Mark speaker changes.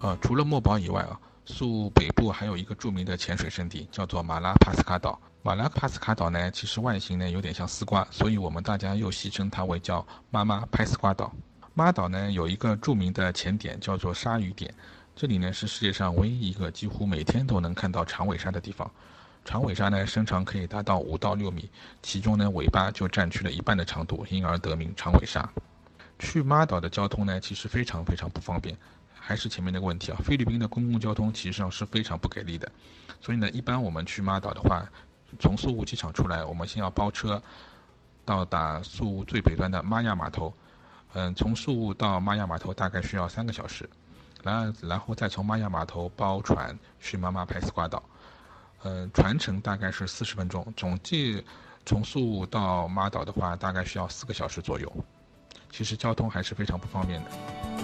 Speaker 1: 呃，除了墨宝以外啊，宿北部还有一个著名的潜水圣地，叫做马拉帕斯卡岛。马拉帕斯卡岛呢，其实外形呢有点像丝瓜，所以我们大家又戏称它为叫妈妈拍丝瓜岛。妈岛呢有一个著名的潜点，叫做鲨鱼点，这里呢是世界上唯一一个几乎每天都能看到长尾鲨的地方。长尾鲨呢身长可以达到五到六米，其中呢尾巴就占据了一半的长度，因而得名长尾鲨。去妈岛的交通呢其实非常非常不方便，还是前面那个问题啊，菲律宾的公共交通其实上是非常不给力的，所以呢一般我们去妈岛的话。从宿务机场出来，我们先要包车到达宿务最北端的玛雅码头。嗯，从宿务到玛雅码头大概需要三个小时，然然后再从玛雅码头包船去妈妈派斯瓜岛。嗯，船程大概是四十分钟，总计从宿务到妈岛的话，大概需要四个小时左右。其实交通还是非常不方便的。